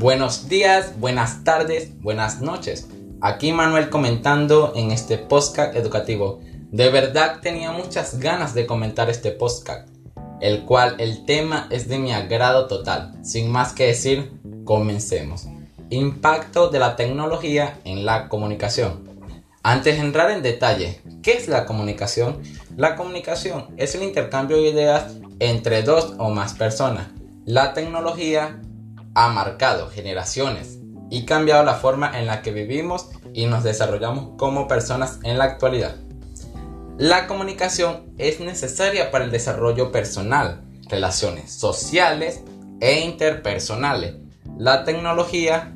Buenos días, buenas tardes, buenas noches. Aquí Manuel comentando en este podcast educativo. De verdad tenía muchas ganas de comentar este podcast, el cual el tema es de mi agrado total. Sin más que decir, comencemos. Impacto de la tecnología en la comunicación. Antes de entrar en detalle, ¿qué es la comunicación? La comunicación es el intercambio de ideas entre dos o más personas. La tecnología ha marcado generaciones y cambiado la forma en la que vivimos y nos desarrollamos como personas en la actualidad. La comunicación es necesaria para el desarrollo personal, relaciones sociales e interpersonales. La tecnología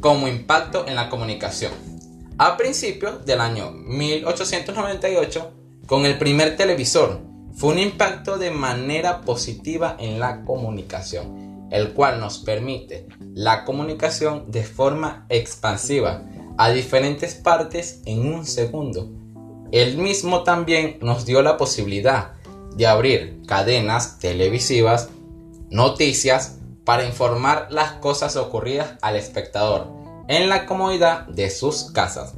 como impacto en la comunicación. A principios del año 1898, con el primer televisor, fue un impacto de manera positiva en la comunicación el cual nos permite la comunicación de forma expansiva a diferentes partes en un segundo. El mismo también nos dio la posibilidad de abrir cadenas televisivas, noticias, para informar las cosas ocurridas al espectador en la comodidad de sus casas.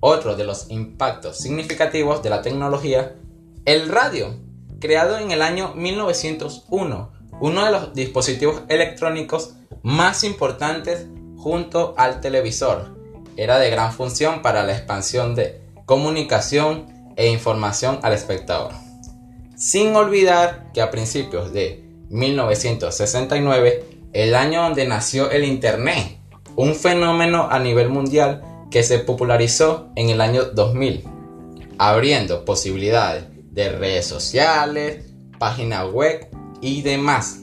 Otro de los impactos significativos de la tecnología, el radio, creado en el año 1901 uno de los dispositivos electrónicos más importantes junto al televisor. Era de gran función para la expansión de comunicación e información al espectador. Sin olvidar que a principios de 1969, el año donde nació el Internet, un fenómeno a nivel mundial que se popularizó en el año 2000, abriendo posibilidades de redes sociales, páginas web y demás.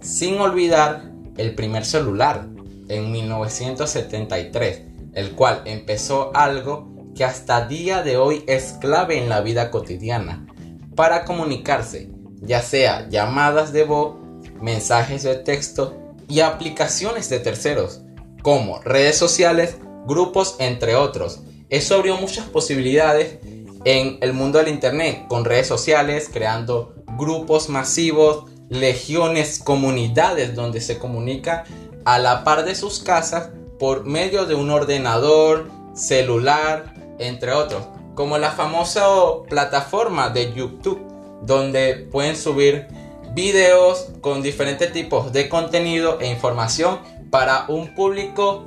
Sin olvidar el primer celular en 1973, el cual empezó algo que hasta día de hoy es clave en la vida cotidiana para comunicarse, ya sea llamadas de voz, mensajes de texto y aplicaciones de terceros, como redes sociales, grupos, entre otros. Eso abrió muchas posibilidades en el mundo del Internet, con redes sociales, creando grupos masivos, legiones, comunidades donde se comunica a la par de sus casas por medio de un ordenador, celular, entre otros, como la famosa plataforma de YouTube, donde pueden subir videos con diferentes tipos de contenido e información para un público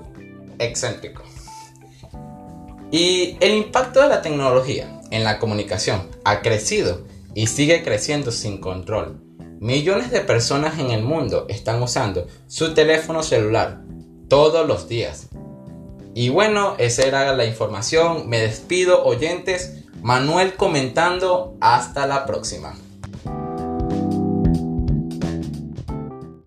excéntrico. Y el impacto de la tecnología en la comunicación ha crecido y sigue creciendo sin control. Millones de personas en el mundo están usando su teléfono celular todos los días. Y bueno, esa era la información. Me despido, oyentes. Manuel comentando. Hasta la próxima.